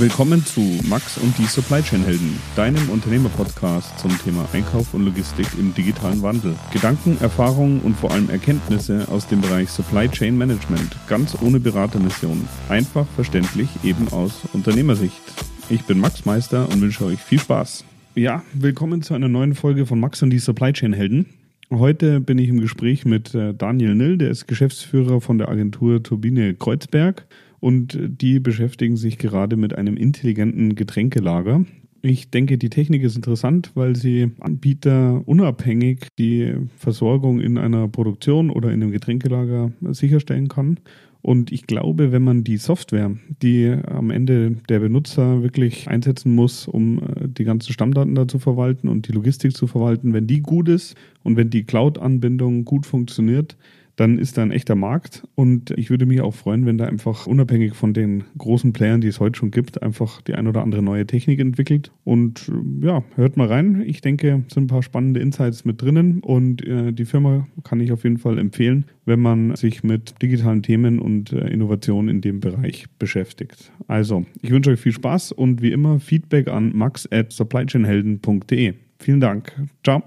Willkommen zu Max und die Supply Chain Helden, deinem Unternehmerpodcast zum Thema Einkauf und Logistik im digitalen Wandel. Gedanken, Erfahrungen und vor allem Erkenntnisse aus dem Bereich Supply Chain Management, ganz ohne Beratermission. Einfach verständlich, eben aus Unternehmersicht. Ich bin Max Meister und wünsche euch viel Spaß. Ja, willkommen zu einer neuen Folge von Max und die Supply Chain Helden. Heute bin ich im Gespräch mit äh, Daniel Nill, der ist Geschäftsführer von der Agentur Turbine Kreuzberg und die beschäftigen sich gerade mit einem intelligenten Getränkelager. Ich denke, die Technik ist interessant, weil sie Anbieter unabhängig die Versorgung in einer Produktion oder in einem Getränkelager sicherstellen kann. Und ich glaube, wenn man die Software, die am Ende der Benutzer wirklich einsetzen muss, um äh, die ganzen Stammdaten da zu verwalten und die Logistik zu verwalten, wenn die gut ist und wenn die Cloud-Anbindung gut funktioniert, dann ist da ein echter Markt. Und ich würde mich auch freuen, wenn da einfach unabhängig von den großen Playern, die es heute schon gibt, einfach die ein oder andere neue Technik entwickelt. Und äh, ja, hört mal rein. Ich denke, es sind ein paar spannende Insights mit drinnen. Und äh, die Firma kann ich auf jeden Fall empfehlen, wenn man sich mit digitalen Themen und äh, Innovationen in dem Bereich beschäftigt. Also, ich wünsche euch viel Spaß und wie immer Feedback an max at supplychainhelden.de. Vielen Dank. Ciao.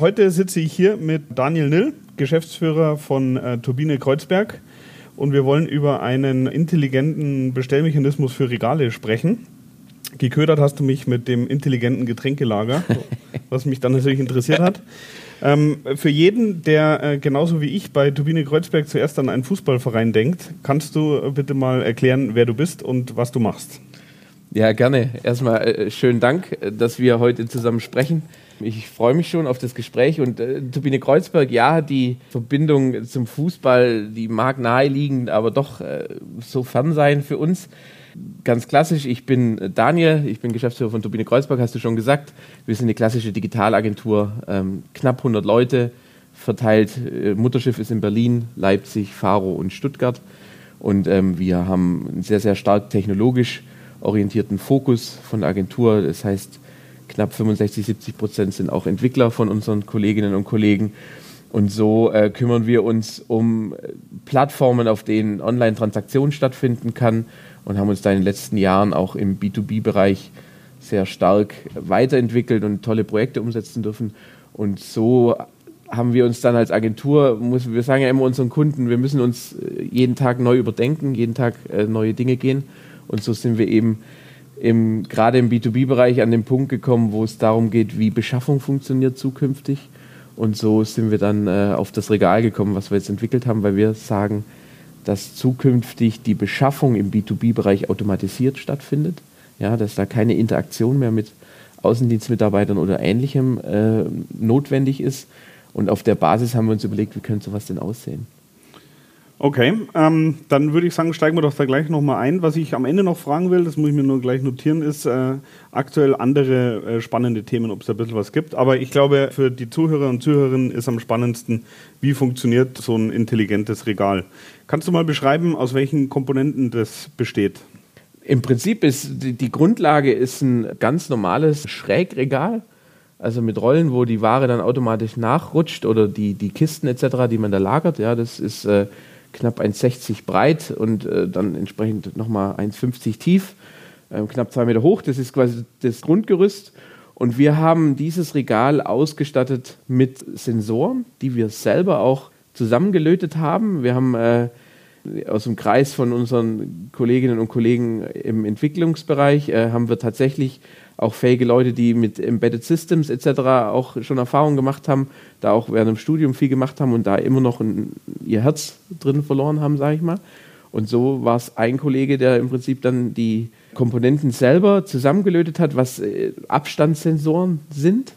Heute sitze ich hier mit Daniel Nill, Geschäftsführer von äh, Turbine Kreuzberg. Und wir wollen über einen intelligenten Bestellmechanismus für Regale sprechen. Geködert hast du mich mit dem intelligenten Getränkelager, was mich dann natürlich interessiert hat. Ähm, für jeden, der äh, genauso wie ich bei Turbine Kreuzberg zuerst an einen Fußballverein denkt, kannst du bitte mal erklären, wer du bist und was du machst? Ja, gerne. Erstmal äh, schönen Dank, äh, dass wir heute zusammen sprechen. Ich freue mich schon auf das Gespräch und äh, Turbine Kreuzberg, ja, die Verbindung zum Fußball, die mag naheliegend, aber doch äh, so fern sein für uns. Ganz klassisch, ich bin Daniel, ich bin Geschäftsführer von Turbine Kreuzberg, hast du schon gesagt. Wir sind eine klassische Digitalagentur, ähm, knapp 100 Leute verteilt. Äh, Mutterschiff ist in Berlin, Leipzig, Faro und Stuttgart. Und ähm, wir haben einen sehr, sehr stark technologisch orientierten Fokus von der Agentur. Das heißt, knapp 65, 70 Prozent sind auch Entwickler von unseren Kolleginnen und Kollegen. Und so äh, kümmern wir uns um Plattformen, auf denen Online-Transaktionen stattfinden kann und haben uns da in den letzten Jahren auch im B2B-Bereich sehr stark weiterentwickelt und tolle Projekte umsetzen dürfen. Und so haben wir uns dann als Agentur, muss, wir sagen ja immer unseren Kunden, wir müssen uns äh, jeden Tag neu überdenken, jeden Tag äh, neue Dinge gehen. Und so sind wir eben im, gerade im B2B-Bereich an den Punkt gekommen, wo es darum geht, wie Beschaffung funktioniert zukünftig. Und so sind wir dann äh, auf das Regal gekommen, was wir jetzt entwickelt haben, weil wir sagen, dass zukünftig die Beschaffung im B2B-Bereich automatisiert stattfindet. Ja, dass da keine Interaktion mehr mit Außendienstmitarbeitern oder Ähnlichem äh, notwendig ist. Und auf der Basis haben wir uns überlegt, wie könnte sowas denn aussehen? Okay, ähm, dann würde ich sagen, steigen wir doch da gleich nochmal ein. Was ich am Ende noch fragen will, das muss ich mir nur gleich notieren, ist äh, aktuell andere äh, spannende Themen, ob es da ein bisschen was gibt. Aber ich glaube, für die Zuhörer und Zuhörerinnen ist am spannendsten, wie funktioniert so ein intelligentes Regal. Kannst du mal beschreiben, aus welchen Komponenten das besteht? Im Prinzip ist die, Grundlage ist ein ganz normales Schrägregal also mit Rollen, wo die Ware dann automatisch nachrutscht oder die, die Kisten etc., die man da lagert. Ja, das ist äh, knapp 1,60 breit und äh, dann entsprechend nochmal 1,50 tief, äh, knapp zwei Meter hoch. Das ist quasi das Grundgerüst. Und wir haben dieses Regal ausgestattet mit Sensoren, die wir selber auch zusammengelötet haben. Wir haben äh, aus dem Kreis von unseren Kolleginnen und Kollegen im Entwicklungsbereich äh, haben wir tatsächlich auch fähige Leute, die mit Embedded Systems etc. auch schon Erfahrungen gemacht haben, da auch während dem Studium viel gemacht haben und da immer noch ein, ihr Herz drin verloren haben, sage ich mal. Und so war es ein Kollege, der im Prinzip dann die Komponenten selber zusammengelötet hat, was äh, Abstandssensoren sind.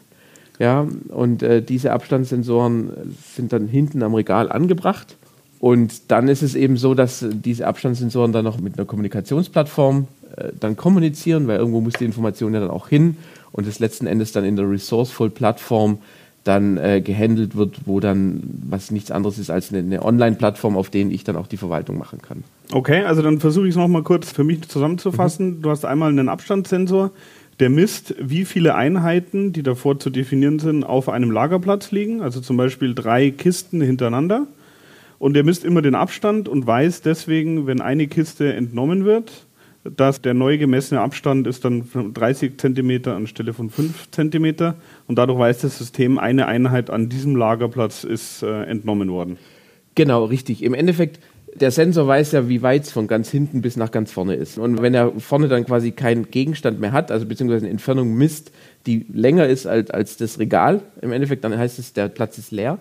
Ja, und äh, diese Abstandssensoren sind dann hinten am Regal angebracht. Und dann ist es eben so, dass diese Abstandssensoren dann noch mit einer Kommunikationsplattform äh, dann kommunizieren, weil irgendwo muss die Information ja dann auch hin und es letzten Endes dann in der Resourceful-Plattform dann äh, gehandelt wird, wo dann was nichts anderes ist als eine, eine Online-Plattform, auf denen ich dann auch die Verwaltung machen kann. Okay, also dann versuche ich es nochmal kurz für mich zusammenzufassen. Mhm. Du hast einmal einen Abstandssensor, der misst, wie viele Einheiten, die davor zu definieren sind, auf einem Lagerplatz liegen, also zum Beispiel drei Kisten hintereinander. Und der misst immer den Abstand und weiß deswegen, wenn eine Kiste entnommen wird, dass der neu gemessene Abstand ist dann 30 Zentimeter anstelle von 5 Zentimeter und dadurch weiß das System, eine Einheit an diesem Lagerplatz ist äh, entnommen worden. Genau, richtig. Im Endeffekt, der Sensor weiß ja, wie weit es von ganz hinten bis nach ganz vorne ist. Und wenn er vorne dann quasi keinen Gegenstand mehr hat, also beziehungsweise eine Entfernung misst, die länger ist als, als das Regal, im Endeffekt, dann heißt es, der Platz ist leer.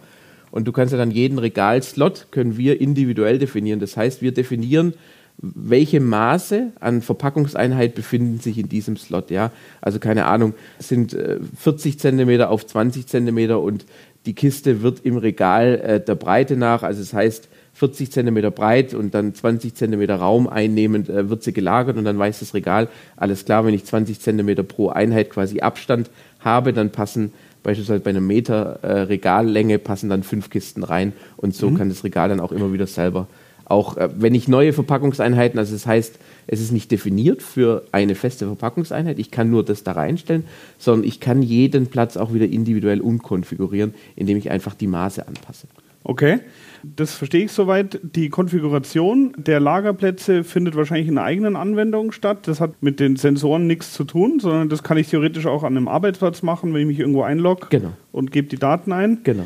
Und du kannst ja dann jeden Regalslot können wir individuell definieren. Das heißt, wir definieren, welche Maße an Verpackungseinheit befinden sich in diesem Slot. Ja? Also keine Ahnung, sind äh, 40 Zentimeter auf 20 Zentimeter und die Kiste wird im Regal äh, der Breite nach, also das heißt 40 Zentimeter breit und dann 20 Zentimeter Raum einnehmend äh, wird sie gelagert und dann weiß das Regal, alles klar, wenn ich 20 Zentimeter pro Einheit quasi Abstand habe, dann passen beispielsweise bei einer Meter äh, Regallänge passen dann fünf Kisten rein und so mhm. kann das Regal dann auch immer wieder selber auch äh, wenn ich neue Verpackungseinheiten, also das heißt, es ist nicht definiert für eine feste Verpackungseinheit, ich kann nur das da reinstellen, sondern ich kann jeden Platz auch wieder individuell umkonfigurieren, indem ich einfach die Maße anpasse. Okay, das verstehe ich soweit. Die Konfiguration der Lagerplätze findet wahrscheinlich in einer eigenen Anwendung statt. Das hat mit den Sensoren nichts zu tun, sondern das kann ich theoretisch auch an einem Arbeitsplatz machen, wenn ich mich irgendwo einlogge genau. und gebe die Daten ein. Genau.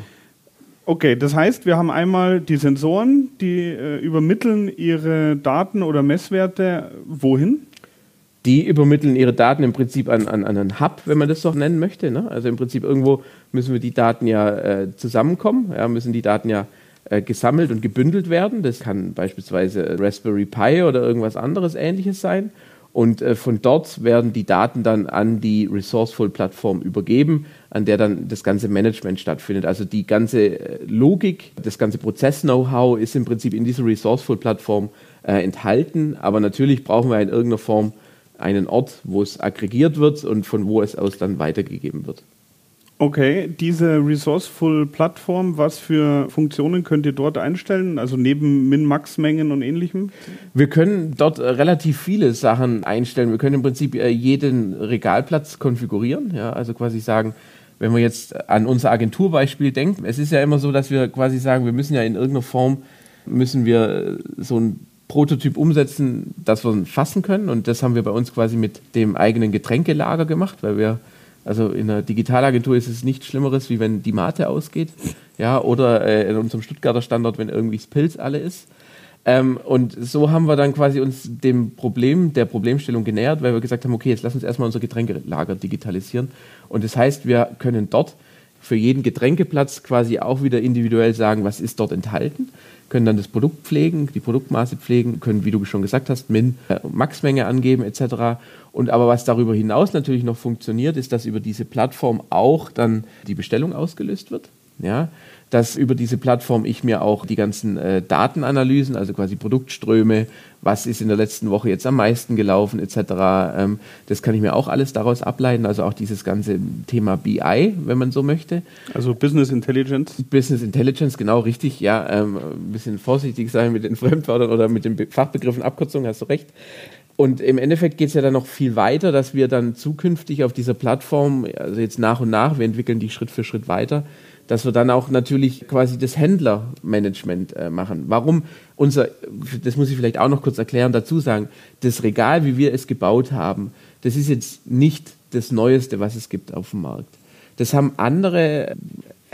Okay, das heißt, wir haben einmal die Sensoren, die äh, übermitteln ihre Daten oder Messwerte wohin? Die übermitteln ihre Daten im Prinzip an, an, an einen Hub, wenn man das so nennen möchte. Ne? Also im Prinzip irgendwo müssen wir die Daten ja äh, zusammenkommen, ja, müssen die Daten ja äh, gesammelt und gebündelt werden. Das kann beispielsweise Raspberry Pi oder irgendwas anderes ähnliches sein. Und äh, von dort werden die Daten dann an die Resourceful-Plattform übergeben, an der dann das ganze Management stattfindet. Also die ganze äh, Logik, das ganze Prozess-Know-how ist im Prinzip in dieser Resourceful-Plattform enthalten. Aber natürlich brauchen wir in irgendeiner Form einen Ort, wo es aggregiert wird und von wo es aus dann weitergegeben wird. Okay, diese Resourceful-Plattform, was für Funktionen könnt ihr dort einstellen? Also neben Min-Max-Mengen und ähnlichem? Wir können dort äh, relativ viele Sachen einstellen. Wir können im Prinzip äh, jeden Regalplatz konfigurieren. Ja, also quasi sagen, wenn wir jetzt an unser Agenturbeispiel denken, es ist ja immer so, dass wir quasi sagen, wir müssen ja in irgendeiner Form, müssen wir äh, so ein Prototyp umsetzen, das wir fassen können. Und das haben wir bei uns quasi mit dem eigenen Getränkelager gemacht, weil wir also in einer Digitalagentur ist es nichts Schlimmeres, wie wenn die Mate ausgeht. Ja, oder äh, in unserem Stuttgarter Standort, wenn irgendwie das Pilz alle ist. Ähm, und so haben wir dann quasi uns dem Problem, der Problemstellung genähert, weil wir gesagt haben, okay, jetzt lass uns erstmal unser Getränkelager digitalisieren. Und das heißt, wir können dort für jeden Getränkeplatz quasi auch wieder individuell sagen, was ist dort enthalten, können dann das Produkt pflegen, die Produktmaße pflegen, können, wie du schon gesagt hast, Min, äh, Maxmenge angeben etc. Und aber was darüber hinaus natürlich noch funktioniert, ist, dass über diese Plattform auch dann die Bestellung ausgelöst wird. Ja, dass über diese Plattform ich mir auch die ganzen äh, Datenanalysen, also quasi Produktströme, was ist in der letzten Woche jetzt am meisten gelaufen etc., ähm, das kann ich mir auch alles daraus ableiten, also auch dieses ganze Thema BI, wenn man so möchte. Also Business Intelligence. Business Intelligence, genau richtig, ja, ähm, ein bisschen vorsichtig sein mit den Fremdwörtern oder mit den Fachbegriffen, Abkürzungen, hast du recht. Und im Endeffekt geht es ja dann noch viel weiter, dass wir dann zukünftig auf dieser Plattform, also jetzt nach und nach, wir entwickeln die Schritt für Schritt weiter, dass wir dann auch natürlich quasi das Händlermanagement äh, machen. Warum unser, das muss ich vielleicht auch noch kurz erklären, dazu sagen, das Regal, wie wir es gebaut haben, das ist jetzt nicht das Neueste, was es gibt auf dem Markt. Das haben andere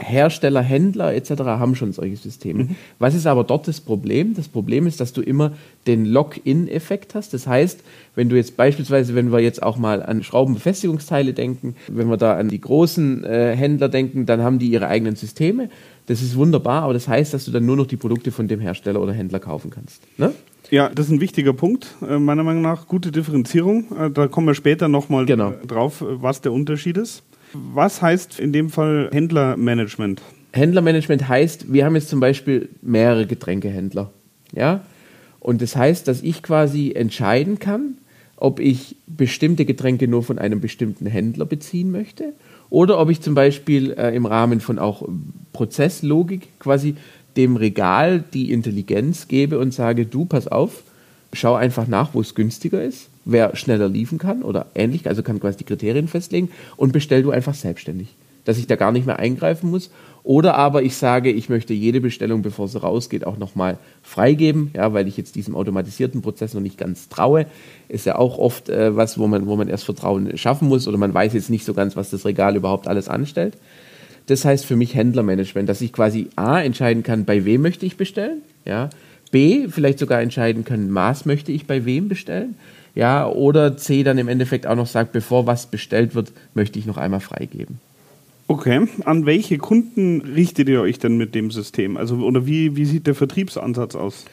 Hersteller, Händler etc. haben schon solche Systeme. Mhm. Was ist aber dort das Problem? Das Problem ist, dass du immer den Lock-in-Effekt hast. Das heißt, wenn du jetzt beispielsweise, wenn wir jetzt auch mal an Schraubenbefestigungsteile denken, wenn wir da an die großen äh, Händler denken, dann haben die ihre eigenen Systeme. Das ist wunderbar, aber das heißt, dass du dann nur noch die Produkte von dem Hersteller oder Händler kaufen kannst. Ne? Ja, das ist ein wichtiger Punkt, äh, meiner Meinung nach. Gute Differenzierung. Äh, da kommen wir später nochmal genau. drauf, was der Unterschied ist. Was heißt in dem Fall Händlermanagement? Händlermanagement heißt, wir haben jetzt zum Beispiel mehrere Getränkehändler. Ja? Und das heißt, dass ich quasi entscheiden kann, ob ich bestimmte Getränke nur von einem bestimmten Händler beziehen möchte oder ob ich zum Beispiel äh, im Rahmen von auch Prozesslogik quasi dem Regal die Intelligenz gebe und sage, du, pass auf, schau einfach nach, wo es günstiger ist wer schneller liefern kann oder ähnlich, also kann quasi die Kriterien festlegen und bestell du einfach selbstständig. dass ich da gar nicht mehr eingreifen muss. Oder aber ich sage, ich möchte jede Bestellung, bevor sie rausgeht, auch nochmal freigeben, ja, weil ich jetzt diesem automatisierten Prozess noch nicht ganz traue. Ist ja auch oft äh, was, wo man, wo man erst Vertrauen schaffen muss oder man weiß jetzt nicht so ganz, was das Regal überhaupt alles anstellt. Das heißt für mich Händlermanagement, dass ich quasi A entscheiden kann, bei wem möchte ich bestellen, ja, B vielleicht sogar entscheiden kann, Maß möchte ich bei wem bestellen, ja, oder C dann im Endeffekt auch noch sagt, bevor was bestellt wird, möchte ich noch einmal freigeben. Okay, an welche Kunden richtet ihr euch denn mit dem System? Also oder wie, wie sieht der Vertriebsansatz aus?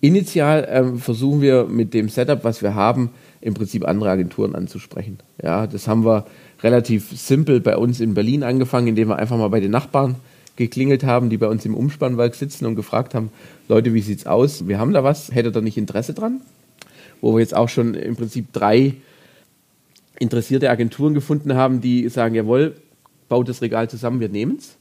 Initial ähm, versuchen wir mit dem Setup, was wir haben, im Prinzip andere Agenturen anzusprechen. Ja, das haben wir relativ simpel bei uns in Berlin angefangen, indem wir einfach mal bei den Nachbarn geklingelt haben, die bei uns im Umspannwerk sitzen und gefragt haben, Leute, wie sieht's aus? Wir haben da was, hättet ihr nicht Interesse dran? Wo wir jetzt auch schon im Prinzip drei interessierte Agenturen gefunden haben, die sagen, jawohl, baut das Regal zusammen, wir nehmen es.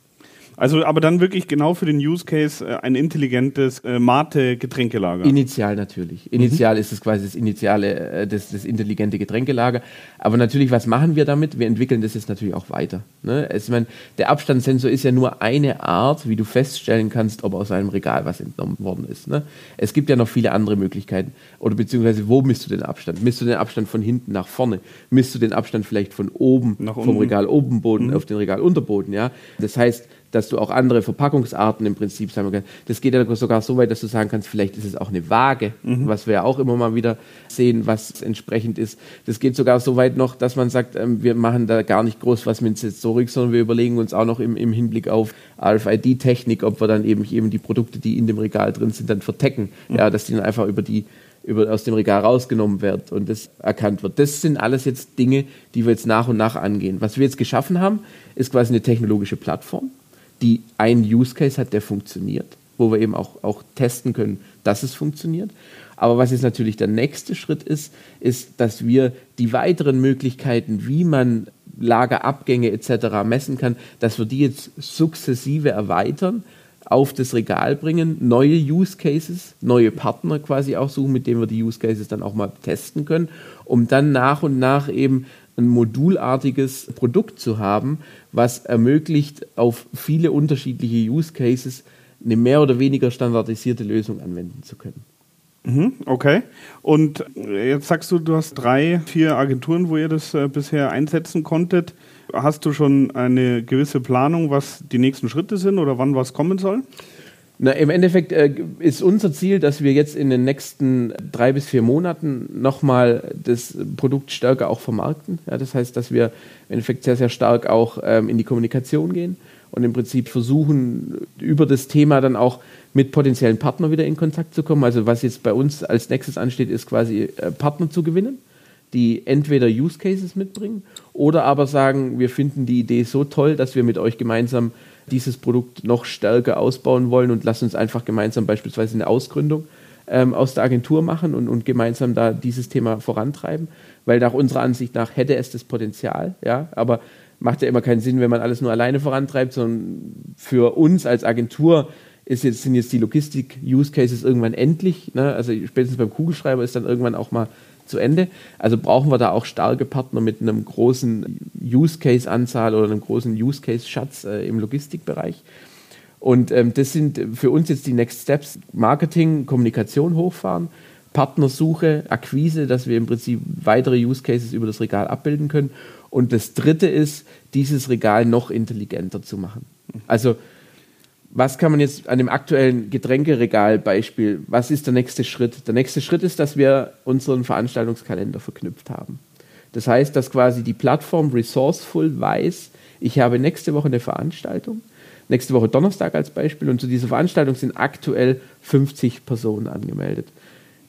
Also aber dann wirklich genau für den Use Case äh, ein intelligentes äh, Mate-Getränkelager. Initial natürlich. Initial mhm. ist es quasi das initiale, äh, das, das intelligente Getränkelager. Aber natürlich, was machen wir damit? Wir entwickeln das jetzt natürlich auch weiter. Ne? Es, mein, der Abstandssensor ist ja nur eine Art, wie du feststellen kannst, ob aus einem Regal was entnommen worden ist. Ne? Es gibt ja noch viele andere Möglichkeiten. Oder beziehungsweise, wo misst du den Abstand? Misst du den Abstand von hinten nach vorne? Misst du den Abstand vielleicht von oben, nach vom Regal oben Boden mhm. auf den Regal Unterboden? Ja? Das heißt, dass du auch andere Verpackungsarten im Prinzip sagen kannst. Das geht ja sogar so weit, dass du sagen kannst, vielleicht ist es auch eine Waage, mhm. was wir ja auch immer mal wieder sehen, was entsprechend ist. Das geht sogar so weit noch, dass man sagt, ähm, wir machen da gar nicht groß was mit Sensorik, sondern wir überlegen uns auch noch im, im Hinblick auf RFID-Technik, ob wir dann eben, eben die Produkte, die in dem Regal drin sind, dann vertecken. Mhm. Ja, dass die dann einfach über die über, aus dem Regal rausgenommen wird und das erkannt wird. Das sind alles jetzt Dinge, die wir jetzt nach und nach angehen. Was wir jetzt geschaffen haben, ist quasi eine technologische Plattform die einen Use Case hat, der funktioniert, wo wir eben auch, auch testen können, dass es funktioniert. Aber was jetzt natürlich der nächste Schritt ist, ist, dass wir die weiteren Möglichkeiten, wie man Lagerabgänge etc. messen kann, dass wir die jetzt sukzessive erweitern, auf das Regal bringen, neue Use Cases, neue Partner quasi auch suchen, mit denen wir die Use Cases dann auch mal testen können, um dann nach und nach eben ein modulartiges Produkt zu haben, was ermöglicht, auf viele unterschiedliche Use Cases eine mehr oder weniger standardisierte Lösung anwenden zu können. Mhm, okay. Und jetzt sagst du, du hast drei, vier Agenturen, wo ihr das äh, bisher einsetzen konntet. Hast du schon eine gewisse Planung, was die nächsten Schritte sind oder wann was kommen soll? Na, Im Endeffekt äh, ist unser Ziel, dass wir jetzt in den nächsten drei bis vier Monaten nochmal das Produkt stärker auch vermarkten. Ja, das heißt, dass wir im Endeffekt sehr, sehr stark auch ähm, in die Kommunikation gehen und im Prinzip versuchen, über das Thema dann auch mit potenziellen Partnern wieder in Kontakt zu kommen. Also was jetzt bei uns als nächstes ansteht, ist quasi äh, Partner zu gewinnen, die entweder Use Cases mitbringen oder aber sagen, wir finden die Idee so toll, dass wir mit euch gemeinsam dieses Produkt noch stärker ausbauen wollen und lassen uns einfach gemeinsam beispielsweise eine Ausgründung ähm, aus der Agentur machen und, und gemeinsam da dieses Thema vorantreiben, weil nach unserer Ansicht nach hätte es das Potenzial, ja, aber macht ja immer keinen Sinn, wenn man alles nur alleine vorantreibt, sondern für uns als Agentur ist jetzt, sind jetzt die Logistik-Use-Cases irgendwann endlich. Ne? Also spätestens beim Kugelschreiber ist dann irgendwann auch mal zu Ende. Also brauchen wir da auch starke Partner mit einem großen Use-Case-Anzahl oder einem großen Use-Case-Schatz äh, im Logistikbereich. Und ähm, das sind für uns jetzt die Next Steps. Marketing, Kommunikation hochfahren, Partnersuche, Akquise, dass wir im Prinzip weitere Use Cases über das Regal abbilden können. Und das dritte ist, dieses Regal noch intelligenter zu machen. Also was kann man jetzt an dem aktuellen Getränkeregal-Beispiel, was ist der nächste Schritt? Der nächste Schritt ist, dass wir unseren Veranstaltungskalender verknüpft haben. Das heißt, dass quasi die Plattform resourceful weiß, ich habe nächste Woche eine Veranstaltung, nächste Woche Donnerstag als Beispiel, und zu dieser Veranstaltung sind aktuell 50 Personen angemeldet.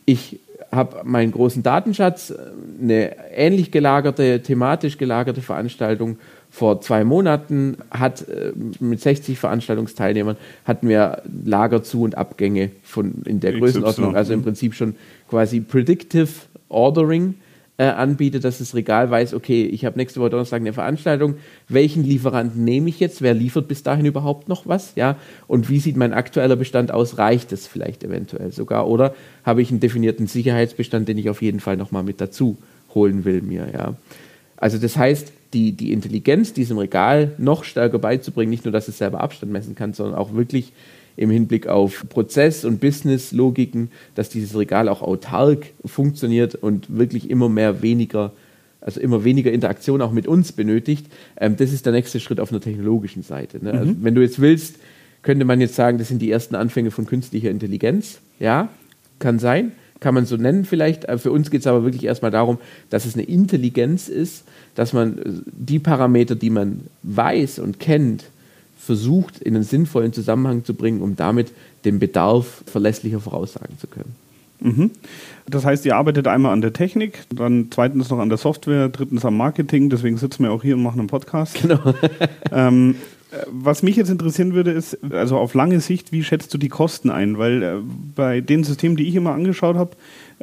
Ich habe meinen großen Datenschatz, eine ähnlich gelagerte, thematisch gelagerte Veranstaltung vor zwei Monaten hat äh, mit 60 Veranstaltungsteilnehmern hatten wir Lager zu und Abgänge von in der Größenordnung, also im Prinzip schon quasi Predictive Ordering äh, anbietet, dass das Regal weiß, okay, ich habe nächste Woche Donnerstag eine Veranstaltung, welchen Lieferanten nehme ich jetzt, wer liefert bis dahin überhaupt noch was, ja, und wie sieht mein aktueller Bestand aus, reicht es vielleicht eventuell sogar, oder habe ich einen definierten Sicherheitsbestand, den ich auf jeden Fall nochmal mit dazu holen will mir, ja. Also das heißt, die, die Intelligenz diesem Regal noch stärker beizubringen, nicht nur, dass es selber Abstand messen kann, sondern auch wirklich im Hinblick auf Prozess- und Business-Logiken, dass dieses Regal auch autark funktioniert und wirklich immer mehr weniger, also immer weniger Interaktion auch mit uns benötigt. Ähm, das ist der nächste Schritt auf einer technologischen Seite. Ne? Also mhm. Also wenn du jetzt willst, könnte man jetzt sagen, das sind die ersten Anfänge von künstlicher Intelligenz. Ja, kann sein, kann man so nennen vielleicht. Für uns geht es aber wirklich erstmal darum, dass es eine Intelligenz ist, dass man äh, die Parameter, die man weiß und kennt, versucht in einen sinnvollen Zusammenhang zu bringen, um damit den Bedarf verlässlicher voraussagen zu können. Mhm. Das heißt, ihr arbeitet einmal an der Technik, dann zweitens noch an der Software, drittens am Marketing, deswegen sitzen wir auch hier und machen einen Podcast. Genau. ähm, was mich jetzt interessieren würde, ist, also auf lange Sicht, wie schätzt du die Kosten ein? Weil äh, bei den Systemen, die ich immer angeschaut habe,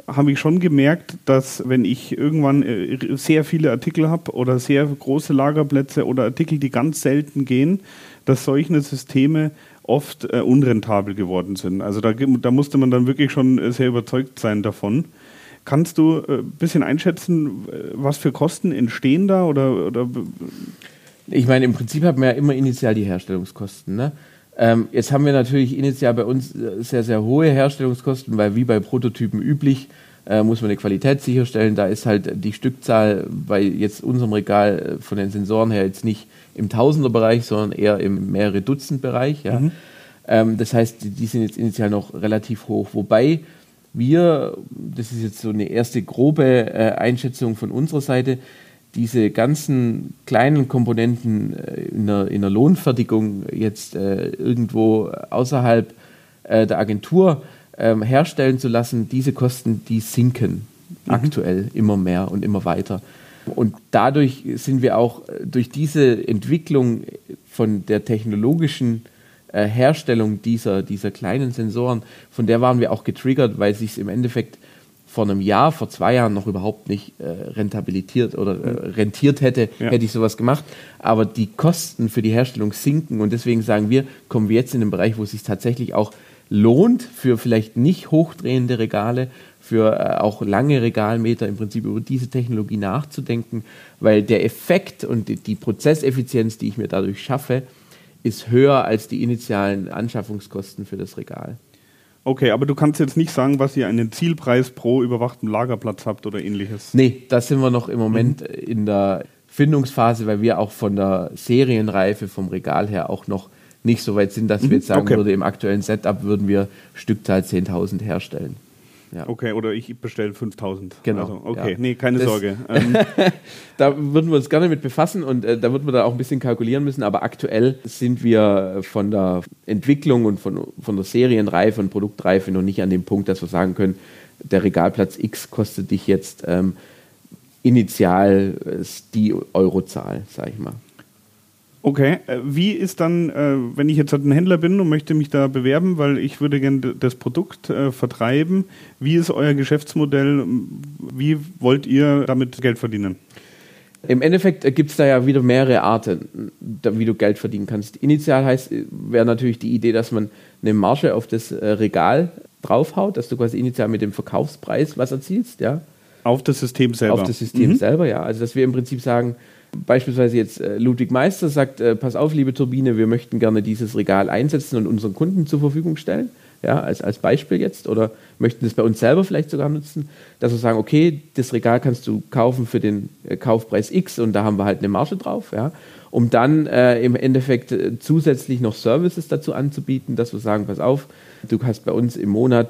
habe ich schon gemerkt, dass wenn ich irgendwann äh, sehr viele Artikel habe oder sehr große Lagerplätze oder Artikel, die ganz selten gehen, dass solche Systeme oft äh, unrentabel geworden sind. Also da, da, musste man dann wirklich schon äh, sehr überzeugt sein davon. Kannst du ein äh, bisschen einschätzen, äh, was für Kosten entstehen da? Oder, oder ich meine, im Prinzip hat man ja immer initial die Herstellungskosten. Ne? Ähm, jetzt haben wir natürlich initial bei uns äh, sehr, sehr hohe Herstellungskosten, weil wie bei Prototypen üblich, äh, muss man eine Qualität sicherstellen. Da ist halt die Stückzahl bei jetzt unserem Regal von den Sensoren her jetzt nicht im Tausenderbereich, sondern eher im mehrere Dutzend Bereich. Ja. Mhm. Ähm, das heißt, die sind jetzt initial noch relativ hoch. Wobei wir, das ist jetzt so eine erste grobe äh, Einschätzung von unserer Seite, diese ganzen kleinen Komponenten äh, in, der, in der Lohnfertigung jetzt äh, irgendwo außerhalb äh, der Agentur ähm, herstellen zu lassen, diese Kosten, die sinken mhm. aktuell immer mehr und immer weiter. Und dadurch sind wir auch äh, durch diese Entwicklung von der technologischen äh, Herstellung dieser, dieser kleinen Sensoren, von der waren wir auch getriggert, weil sich im Endeffekt vor einem Jahr, vor zwei Jahren noch überhaupt nicht äh, rentabilitiert oder äh, rentiert hätte, ja. hätte ich sowas gemacht. Aber die Kosten für die Herstellung sinken und deswegen sagen wir, kommen wir jetzt in den Bereich, wo es sich tatsächlich auch lohnt, für vielleicht nicht hochdrehende Regale für äh, auch lange Regalmeter im Prinzip über diese Technologie nachzudenken, weil der Effekt und die, die Prozesseffizienz, die ich mir dadurch schaffe, ist höher als die initialen Anschaffungskosten für das Regal. Okay, aber du kannst jetzt nicht sagen, was ihr einen Zielpreis pro überwachtem Lagerplatz habt oder ähnliches. Nee, da sind wir noch im Moment mhm. in der Findungsphase, weil wir auch von der Serienreife vom Regal her auch noch nicht so weit sind, dass mhm. wir jetzt sagen okay. würde, im aktuellen Setup würden wir Stückzahl 10.000 herstellen. Ja. Okay, oder ich bestelle 5000. Genau. Also, okay, ja. nee, keine das, Sorge. Ähm. da würden wir uns gerne mit befassen und äh, da würden wir da auch ein bisschen kalkulieren müssen, aber aktuell sind wir von der Entwicklung und von, von der Serienreife und Produktreife noch nicht an dem Punkt, dass wir sagen können, der Regalplatz X kostet dich jetzt ähm, initial äh, die Eurozahl, sag ich mal. Okay, äh, wie ist dann, äh, wenn ich jetzt halt ein Händler bin und möchte mich da bewerben, weil ich würde gerne das Produkt äh, vertreiben, wie ist euer Geschäftsmodell? Wie wollt ihr damit Geld verdienen? Im Endeffekt gibt es da ja wieder mehrere Arten, wie du Geld verdienen kannst. Initial heißt, wäre natürlich die Idee, dass man eine Marge auf das Regal draufhaut, dass du quasi initial mit dem Verkaufspreis was erzielst, ja. Auf das System selber. Auf das System mhm. selber, ja. Also dass wir im Prinzip sagen, Beispielsweise jetzt äh, Ludwig Meister sagt, äh, pass auf, liebe Turbine, wir möchten gerne dieses Regal einsetzen und unseren Kunden zur Verfügung stellen, ja, als, als Beispiel jetzt, oder möchten das bei uns selber vielleicht sogar nutzen, dass wir sagen, okay, das Regal kannst du kaufen für den äh, Kaufpreis X und da haben wir halt eine Marge drauf, ja, um dann äh, im Endeffekt zusätzlich noch Services dazu anzubieten, dass wir sagen, pass auf, du hast bei uns im Monat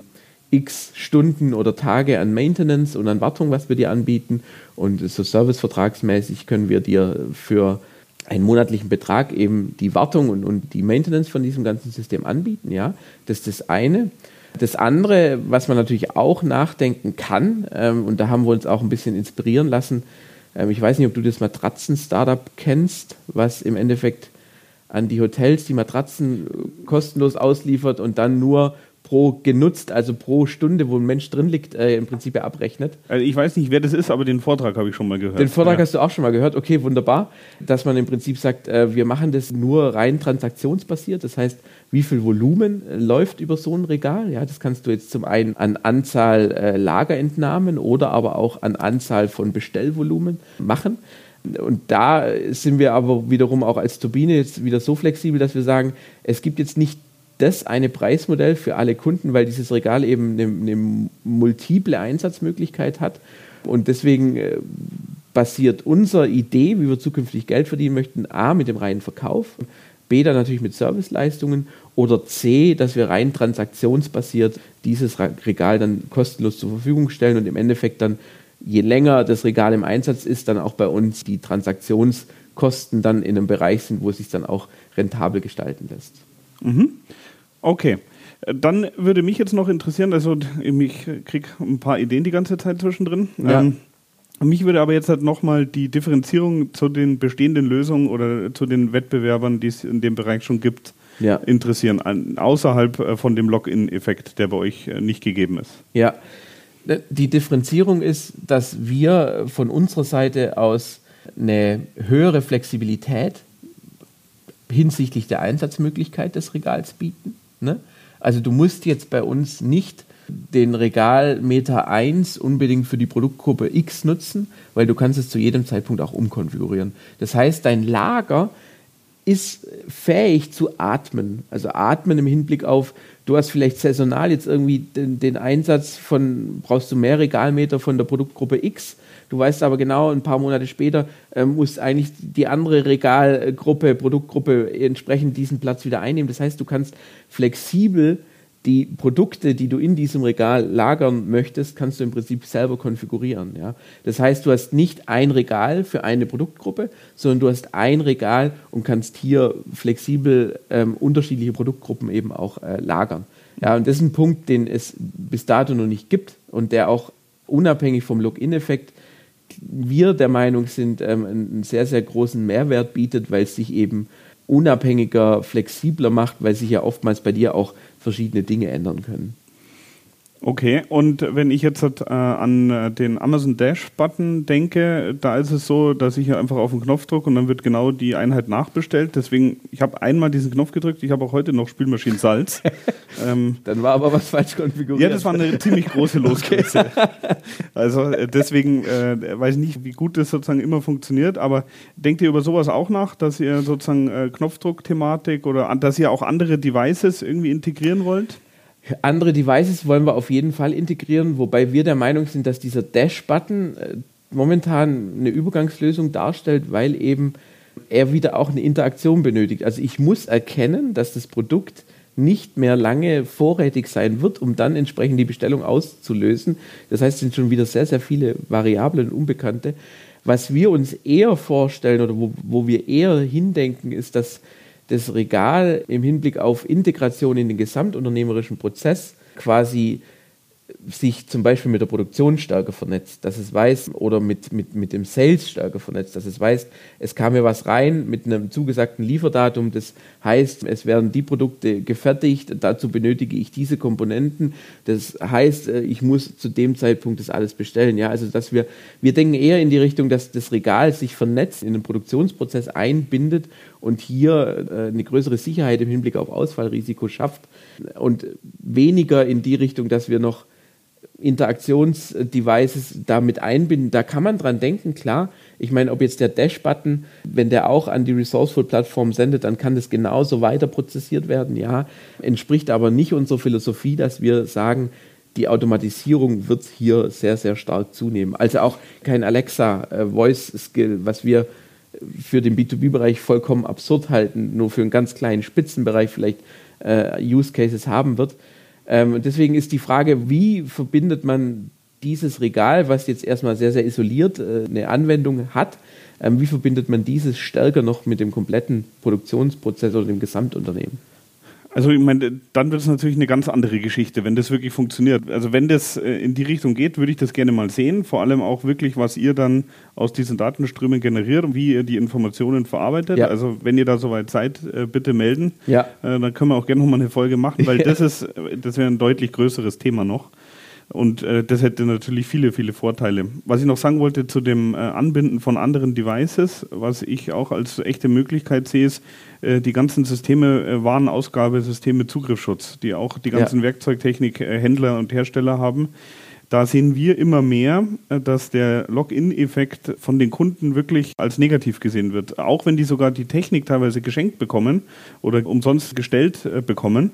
x Stunden oder Tage an Maintenance und an Wartung, was wir dir anbieten. Und so servicevertragsmäßig können wir dir für einen monatlichen Betrag eben die Wartung und, und die Maintenance von diesem ganzen System anbieten. Ja, das ist das eine. Das andere, was man natürlich auch nachdenken kann, ähm, und da haben wir uns auch ein bisschen inspirieren lassen, ähm, ich weiß nicht, ob du das Matratzen-Startup kennst, was im Endeffekt an die Hotels die Matratzen kostenlos ausliefert und dann nur pro genutzt, also pro Stunde, wo ein Mensch drin liegt, äh, im Prinzip abrechnet. Also ich weiß nicht, wer das ist, aber den Vortrag habe ich schon mal gehört. Den Vortrag ja. hast du auch schon mal gehört. Okay, wunderbar. Dass man im Prinzip sagt, äh, wir machen das nur rein transaktionsbasiert. Das heißt, wie viel Volumen äh, läuft über so ein Regal? Ja, das kannst du jetzt zum einen an Anzahl äh, Lagerentnahmen oder aber auch an Anzahl von Bestellvolumen machen. Und da sind wir aber wiederum auch als Turbine jetzt wieder so flexibel, dass wir sagen, es gibt jetzt nicht das eine Preismodell für alle Kunden, weil dieses Regal eben eine, eine multiple Einsatzmöglichkeit hat. Und deswegen äh, basiert unsere Idee, wie wir zukünftig Geld verdienen möchten, A mit dem reinen Verkauf, B dann natürlich mit Serviceleistungen oder C, dass wir rein transaktionsbasiert dieses Regal dann kostenlos zur Verfügung stellen und im Endeffekt dann, je länger das Regal im Einsatz ist, dann auch bei uns die Transaktionskosten dann in einem Bereich sind, wo es sich dann auch rentabel gestalten lässt. Mhm. Okay. Dann würde mich jetzt noch interessieren, also ich kriege ein paar Ideen die ganze Zeit zwischendrin. Ja. Ähm, mich würde aber jetzt halt nochmal die Differenzierung zu den bestehenden Lösungen oder zu den Wettbewerbern, die es in dem Bereich schon gibt, ja. interessieren, an, außerhalb äh, von dem Login-Effekt, der bei euch äh, nicht gegeben ist. Ja, die Differenzierung ist, dass wir von unserer Seite aus eine höhere Flexibilität hinsichtlich der Einsatzmöglichkeit des Regals bieten. Ne? Also du musst jetzt bei uns nicht den Regalmeter 1 unbedingt für die Produktgruppe X nutzen, weil du kannst es zu jedem Zeitpunkt auch umkonfigurieren. Das heißt, dein Lager ist fähig zu atmen. Also atmen im Hinblick auf, du hast vielleicht saisonal jetzt irgendwie den, den, Einsatz von, brauchst du mehr Regalmeter von der Produktgruppe X. Du weißt aber genau, ein paar Monate später äh, muss eigentlich die andere Regalgruppe, Produktgruppe entsprechend diesen Platz wieder einnehmen. Das heißt, du kannst flexibel die Produkte, die du in diesem Regal lagern möchtest, kannst du im Prinzip selber konfigurieren. Ja? Das heißt, du hast nicht ein Regal für eine Produktgruppe, sondern du hast ein Regal und kannst hier flexibel ähm, unterschiedliche Produktgruppen eben auch äh, lagern. Ja, und das ist ein Punkt, den es bis dato noch nicht gibt und der auch unabhängig vom Login-Effekt wir der Meinung sind, ähm, einen sehr, sehr großen Mehrwert bietet, weil es sich eben unabhängiger, flexibler macht, weil sich ja oftmals bei dir auch verschiedene Dinge ändern können. Okay, und wenn ich jetzt äh, an äh, den Amazon Dash-Button denke, da ist es so, dass ich hier einfach auf den Knopf drücke und dann wird genau die Einheit nachbestellt. Deswegen, ich habe einmal diesen Knopf gedrückt, ich habe auch heute noch Spülmaschinen Salz. ähm, dann war aber was falsch konfiguriert. Ja, das war eine ziemlich große Losgröße. Okay. also äh, deswegen äh, weiß ich nicht, wie gut das sozusagen immer funktioniert, aber denkt ihr über sowas auch nach, dass ihr sozusagen äh, Knopfdruck-Thematik oder dass ihr auch andere Devices irgendwie integrieren wollt? Andere Devices wollen wir auf jeden Fall integrieren, wobei wir der Meinung sind, dass dieser Dash-Button äh, momentan eine Übergangslösung darstellt, weil eben er wieder auch eine Interaktion benötigt. Also ich muss erkennen, dass das Produkt nicht mehr lange vorrätig sein wird, um dann entsprechend die Bestellung auszulösen. Das heißt, es sind schon wieder sehr, sehr viele Variablen Unbekannte. Was wir uns eher vorstellen oder wo, wo wir eher hindenken, ist, dass das Regal im Hinblick auf Integration in den gesamtunternehmerischen Prozess quasi sich zum Beispiel mit der Produktion stärker vernetzt, dass es weiß, oder mit, mit, mit dem Sales stärker vernetzt, dass es weiß, es kam mir was rein mit einem zugesagten Lieferdatum, das heißt, es werden die Produkte gefertigt, dazu benötige ich diese Komponenten, das heißt, äh, ich muss zu dem Zeitpunkt das alles bestellen. Ja, also dass wir, wir denken eher in die Richtung, dass das Regal sich vernetzt, in den Produktionsprozess einbindet und hier äh, eine größere Sicherheit im Hinblick auf Ausfallrisiko schafft und weniger in die Richtung, dass wir noch Interaktionsdevices damit einbinden. Da kann man dran denken, klar. Ich meine, ob jetzt der Dash-Button, wenn der auch an die Resourceful-Plattform sendet, dann kann das genauso weiter prozessiert werden. Ja, entspricht aber nicht unserer Philosophie, dass wir sagen, die Automatisierung wird hier sehr, sehr stark zunehmen. Also auch kein Alexa äh, was wir für den B2B-Bereich vollkommen absurd halten, nur für einen ganz kleinen Spitzenbereich vielleicht äh, Use Cases haben wird. Ähm, deswegen ist die Frage, wie verbindet man dieses Regal, was jetzt erstmal sehr, sehr isoliert äh, eine Anwendung hat, ähm, wie verbindet man dieses stärker noch mit dem kompletten Produktionsprozess oder dem Gesamtunternehmen? Also ich meine, dann wird es natürlich eine ganz andere Geschichte, wenn das wirklich funktioniert. Also wenn das äh, in die Richtung geht, würde ich das gerne mal sehen. Vor allem auch wirklich, was ihr dann aus diesen Datenströmen generiert und wie ihr die Informationen verarbeitet. Ja. Also wenn ihr da soweit seid, äh, bitte melden. Ja. Äh, dann können wir auch gerne nochmal eine Folge machen, weil das ist, das wäre ein deutlich größeres Thema noch. Und äh, das hätte natürlich viele, viele Vorteile. Was ich noch sagen wollte zu dem äh, Anbinden von anderen Devices, was ich auch als echte Möglichkeit sehe, ist äh, die ganzen Systeme, äh, Warenausgabe, Systeme Zugriffsschutz, die auch die ganzen ja. Werkzeugtechnik, äh, Händler und Hersteller haben Da sehen wir immer mehr, äh, dass der Login-Effekt von den Kunden wirklich als negativ gesehen wird. Auch wenn die sogar die Technik teilweise geschenkt bekommen oder umsonst gestellt äh, bekommen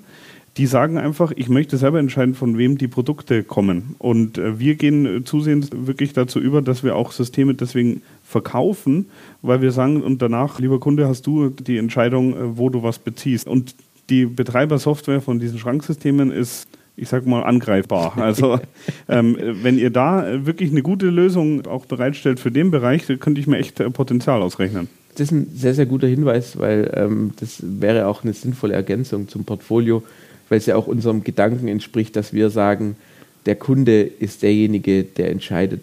die sagen einfach, ich möchte selber entscheiden, von wem die Produkte kommen. Und äh, wir gehen zusehends wirklich dazu über, dass wir auch Systeme deswegen verkaufen, weil wir sagen, und danach, lieber Kunde, hast du die Entscheidung, wo du was beziehst. Und die Betreibersoftware von diesen Schranksystemen ist ich sag mal, angreifbar. Also ähm, wenn ihr da wirklich eine gute Lösung auch bereitstellt für den Bereich, könnte ich mir echt äh, Potenzial ausrechnen. Das ist ein sehr, sehr guter Hinweis, weil ähm, das wäre auch eine sinnvolle Ergänzung zum Portfolio, weil es ja auch unserem Gedanken entspricht, dass wir sagen, der Kunde ist derjenige, der entscheidet,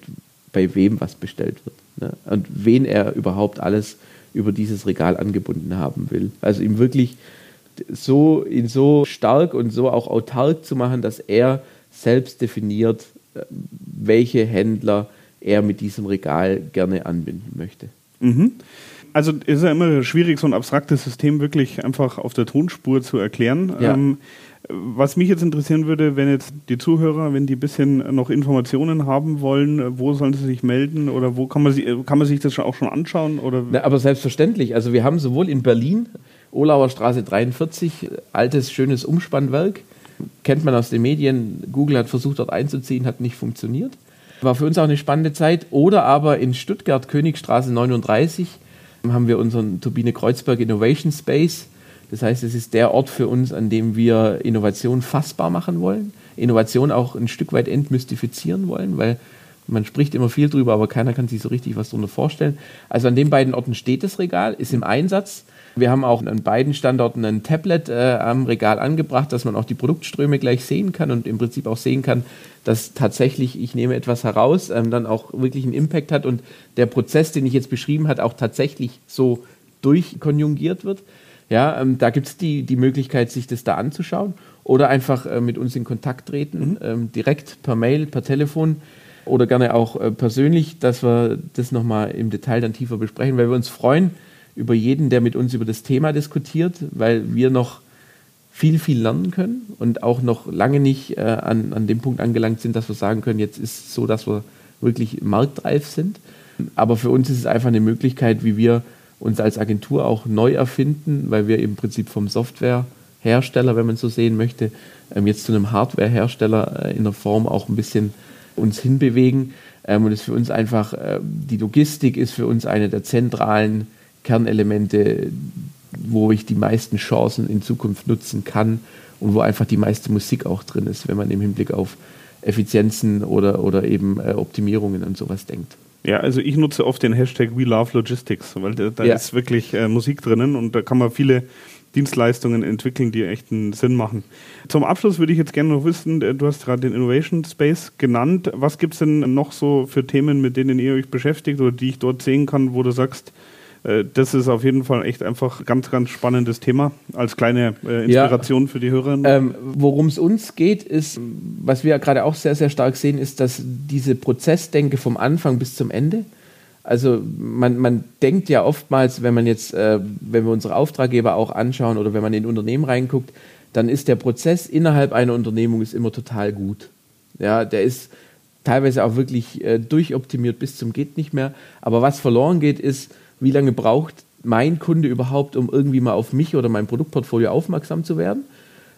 bei wem was bestellt wird ne? und wen er überhaupt alles über dieses Regal angebunden haben will. Also ihm wirklich so, ihn so stark und so auch autark zu machen, dass er selbst definiert, äh, welche Händler er mit diesem Regal gerne anbinden möchte. Mhm. Also ist ja immer schwierig, so ein abstraktes System wirklich einfach auf der Tonspur zu erklären. Ja. Ähm, was mich jetzt interessieren würde, wenn jetzt die Zuhörer, wenn die ein bisschen noch Informationen haben wollen, wo sollen sie sich melden oder wo kann man, sie, kann man sich das auch schon anschauen? Oder? Na, aber selbstverständlich. Also wir haben sowohl in Berlin Olauer Straße 43, altes, schönes Umspannwerk. Kennt man aus den Medien. Google hat versucht, dort einzuziehen, hat nicht funktioniert. War für uns auch eine spannende Zeit. Oder aber in Stuttgart, Königstraße 39, haben wir unseren Turbine Kreuzberg Innovation Space. Das heißt, es ist der Ort für uns, an dem wir Innovation fassbar machen wollen, Innovation auch ein Stück weit entmystifizieren wollen, weil man spricht immer viel drüber, aber keiner kann sich so richtig was darunter vorstellen. Also an den beiden Orten steht das Regal, ist im Einsatz. Wir haben auch an beiden Standorten ein Tablet äh, am Regal angebracht, dass man auch die Produktströme gleich sehen kann und im Prinzip auch sehen kann, dass tatsächlich, ich nehme etwas heraus, ähm, dann auch wirklich einen Impact hat und der Prozess, den ich jetzt beschrieben habe, auch tatsächlich so durchkonjugiert wird. Ja, ähm, da gibt es die, die Möglichkeit, sich das da anzuschauen oder einfach äh, mit uns in Kontakt treten, mhm. ähm, direkt per Mail, per Telefon oder gerne auch äh, persönlich, dass wir das nochmal im Detail dann tiefer besprechen, weil wir uns freuen, über jeden, der mit uns über das Thema diskutiert, weil wir noch viel, viel lernen können und auch noch lange nicht äh, an, an dem Punkt angelangt sind, dass wir sagen können, jetzt ist es so, dass wir wirklich marktreif sind. Aber für uns ist es einfach eine Möglichkeit, wie wir uns als Agentur auch neu erfinden, weil wir im Prinzip vom Softwarehersteller, wenn man so sehen möchte, ähm, jetzt zu einem Hardwarehersteller äh, in der Form auch ein bisschen uns hinbewegen. Ähm, und es für uns einfach, äh, die Logistik ist für uns eine der zentralen Kernelemente, wo ich die meisten Chancen in Zukunft nutzen kann und wo einfach die meiste Musik auch drin ist, wenn man im Hinblick auf Effizienzen oder, oder eben äh, Optimierungen und sowas denkt. Ja, also ich nutze oft den Hashtag We Love Logistics, weil da, da ja. ist wirklich äh, Musik drinnen und da kann man viele Dienstleistungen entwickeln, die echt einen Sinn machen. Zum Abschluss würde ich jetzt gerne noch wissen, äh, du hast gerade den Innovation Space genannt. Was gibt es denn noch so für Themen, mit denen ihr euch beschäftigt oder die ich dort sehen kann, wo du sagst, das ist auf jeden Fall echt einfach ein ganz, ganz spannendes Thema als kleine äh, Inspiration ja, für die Hörerinnen. Ähm, Worum es uns geht, ist, was wir gerade auch sehr, sehr stark sehen, ist, dass diese Prozessdenke vom Anfang bis zum Ende, also man, man denkt ja oftmals, wenn man jetzt, äh, wenn wir unsere Auftraggeber auch anschauen oder wenn man in Unternehmen reinguckt, dann ist der Prozess innerhalb einer Unternehmung ist immer total gut. Ja, der ist teilweise auch wirklich äh, durchoptimiert bis zum geht nicht mehr. Aber was verloren geht, ist, wie lange braucht mein Kunde überhaupt, um irgendwie mal auf mich oder mein Produktportfolio aufmerksam zu werden.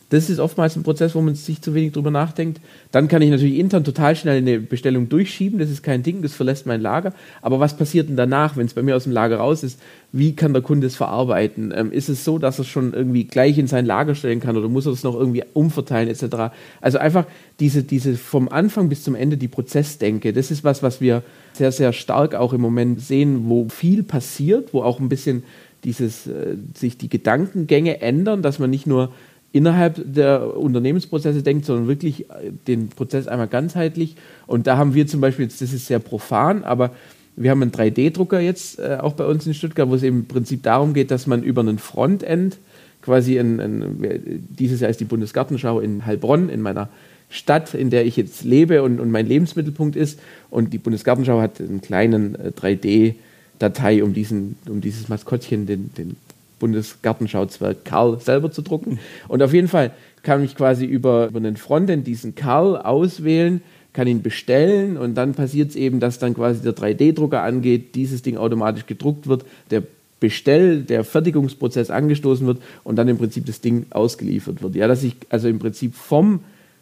Das ist oftmals ein Prozess, wo man sich zu wenig drüber nachdenkt. Dann kann ich natürlich intern total schnell eine Bestellung durchschieben. Das ist kein Ding, das verlässt mein Lager. Aber was passiert denn danach, wenn es bei mir aus dem Lager raus ist? Wie kann der Kunde es verarbeiten? Ähm, ist es so, dass er es schon irgendwie gleich in sein Lager stellen kann oder muss er es noch irgendwie umverteilen etc.? Also einfach diese, diese vom Anfang bis zum Ende die Prozessdenke. Das ist was, was wir sehr, sehr stark auch im Moment sehen, wo viel passiert, wo auch ein bisschen dieses, äh, sich die Gedankengänge ändern, dass man nicht nur innerhalb der Unternehmensprozesse denkt, sondern wirklich äh, den Prozess einmal ganzheitlich. Und da haben wir zum Beispiel, das ist sehr profan, aber wir haben einen 3D-Drucker jetzt äh, auch bei uns in Stuttgart, wo es im Prinzip darum geht, dass man über einen Frontend quasi ein, ein, dieses Jahr ist die Bundesgartenschau in Heilbronn, in meiner Stadt, in der ich jetzt lebe und, und mein Lebensmittelpunkt ist. Und die Bundesgartenschau hat einen kleinen äh, 3D-Datei, um, diesen, um dieses Maskottchen, den, den Bundesgartenschauzwerg Karl selber zu drucken. Und auf jeden Fall kann ich quasi über, über einen Frontend diesen Karl auswählen, kann ihn bestellen und dann passiert es eben, dass dann quasi der 3D-Drucker angeht, dieses Ding automatisch gedruckt wird, der Bestell, der Fertigungsprozess angestoßen wird und dann im Prinzip das Ding ausgeliefert wird. Ja, dass ich also im Prinzip vom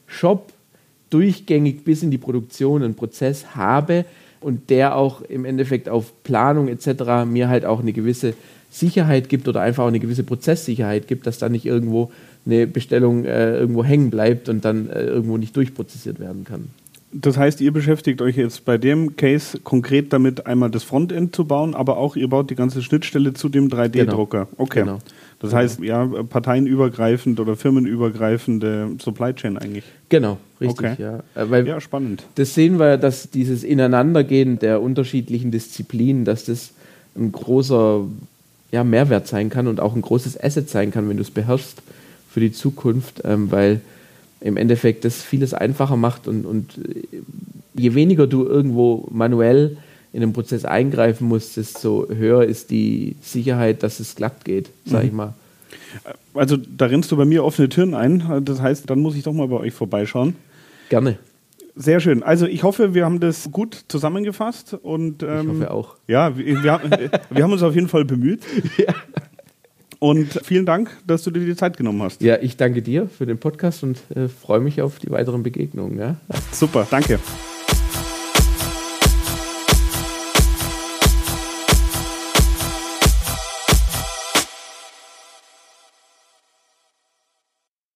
Shop durchgängig bis in die Produktion einen Prozess habe und der auch im Endeffekt auf Planung etc. mir halt auch eine gewisse Sicherheit gibt oder einfach auch eine gewisse Prozesssicherheit gibt, dass da nicht irgendwo eine Bestellung äh, irgendwo hängen bleibt und dann äh, irgendwo nicht durchprozessiert werden kann. Das heißt, ihr beschäftigt euch jetzt bei dem Case konkret damit, einmal das Frontend zu bauen, aber auch ihr baut die ganze Schnittstelle zu dem 3D-Drucker. Genau. Okay. Genau. Das heißt, ja, parteienübergreifend oder firmenübergreifende Supply Chain eigentlich. Genau, richtig, okay. ja. Äh, weil ja, spannend. Das sehen wir, dass dieses Ineinandergehen der unterschiedlichen Disziplinen, dass das ein großer ja, Mehrwert sein kann und auch ein großes Asset sein kann, wenn du es beherrschst für die Zukunft, ähm, weil im Endeffekt das vieles einfacher macht und, und je weniger du irgendwo manuell in den Prozess eingreifen musst, desto höher ist die Sicherheit, dass es glatt geht, sag mhm. ich mal. Also da rennst du bei mir offene Türen ein. Das heißt, dann muss ich doch mal bei euch vorbeischauen. Gerne. Sehr schön. Also ich hoffe, wir haben das gut zusammengefasst und ähm, ich hoffe auch. Ja, wir, wir, haben, wir haben uns auf jeden Fall bemüht. ja. Und vielen Dank, dass du dir die Zeit genommen hast. Ja, ich danke dir für den Podcast und äh, freue mich auf die weiteren Begegnungen. Ja? Super, danke.